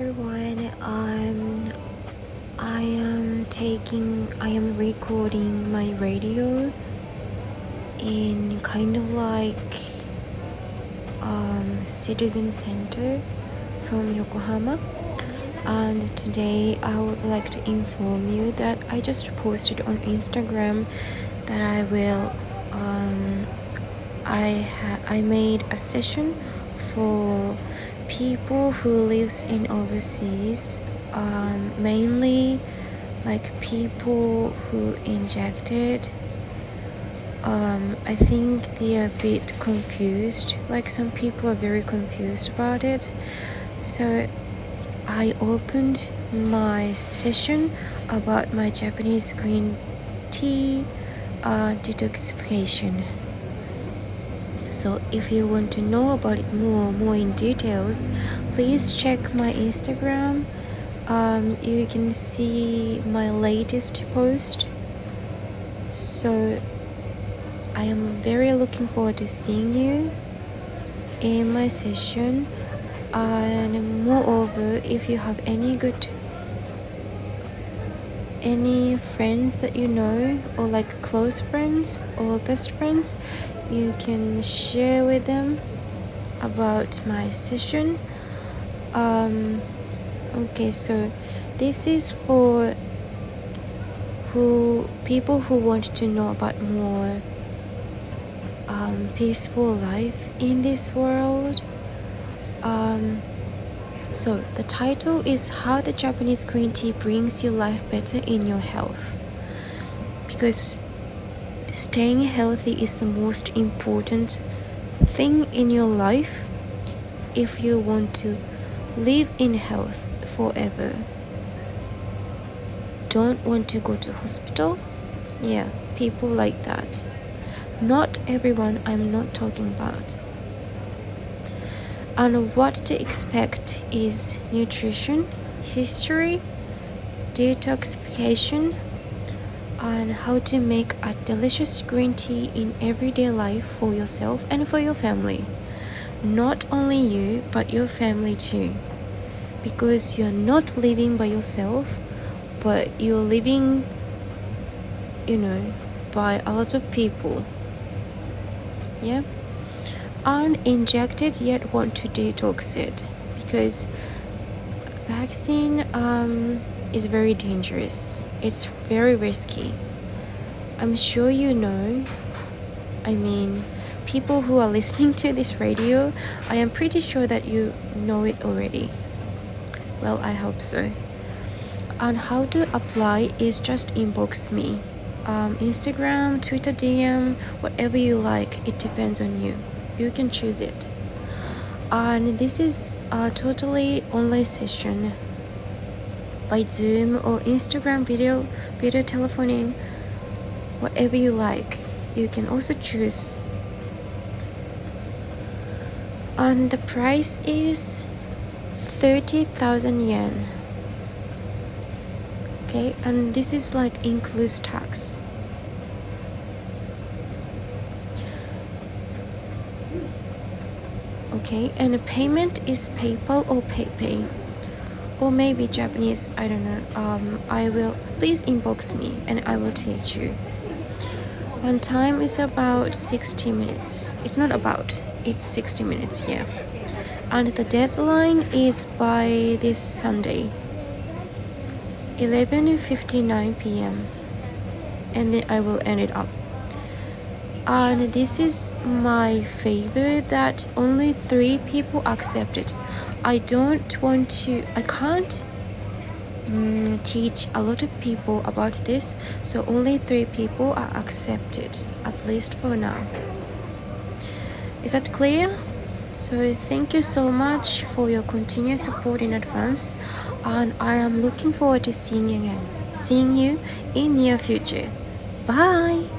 everyone. Um, I am taking, I am recording my radio in kind of like um, citizen center from Yokohama. And today I would like to inform you that I just posted on Instagram that I will. Um, I ha- I made a session for people who lives in overseas um, mainly like people who injected. Um, i think they are a bit confused like some people are very confused about it. So i opened my session about my japanese green tea uh, detoxification so if you want to know about it more more in details please check my instagram. Um, you can see my latest post. So i am very looking forward to seeing you in my session. And moreover if you have any good any friends that you know or like close friends or best friends you can share with them about my session. Um, okay so this is for who people who want to know about more um, peaceful life in this world. Um, so the title is how the japanese green tea brings your life better in your health. Because staying healthy is the most important thing in your life if you want to live in health forever. Don't want to go to hospital? Yeah people like that. Not everyone i'm not talking about. And what to expect is nutrition history detoxification on how to make a delicious green tea in everyday life for yourself and for your family. Not only you, but your family too. Because you're not living by yourself, but you're living, you know, by a lot of people. Yeah? Uninjected yet want to detox it because vaccine um, is very dangerous. It's very risky. I'm sure you know. I mean, people who are listening to this radio, I am pretty sure that you know it already. Well, I hope so. And how to apply is just inbox me. Um, Instagram, Twitter DM, whatever you like, it depends on you. You can choose it. And this is a totally online session by Zoom or Instagram video, video telephoning, whatever you like. You can also choose. And the price is 30,000 yen. Okay, and this is like includes tax. Okay, and the payment is PayPal or PayPay or maybe Japanese, I don't know. Um, I will please inbox me and I will teach you. One time is about 60 minutes. It's not about, it's 60 minutes, yeah. And the deadline is by this Sunday, 11:59 p.m. And then I will end it up. And this is my favor that only three people accepted. I don't want to, I can't mm, teach a lot of people about this, so only three people are accepted, at least for now. Is that clear? So thank you so much for your continued support in advance, and I am looking forward to seeing you again, seeing you in near future. Bye.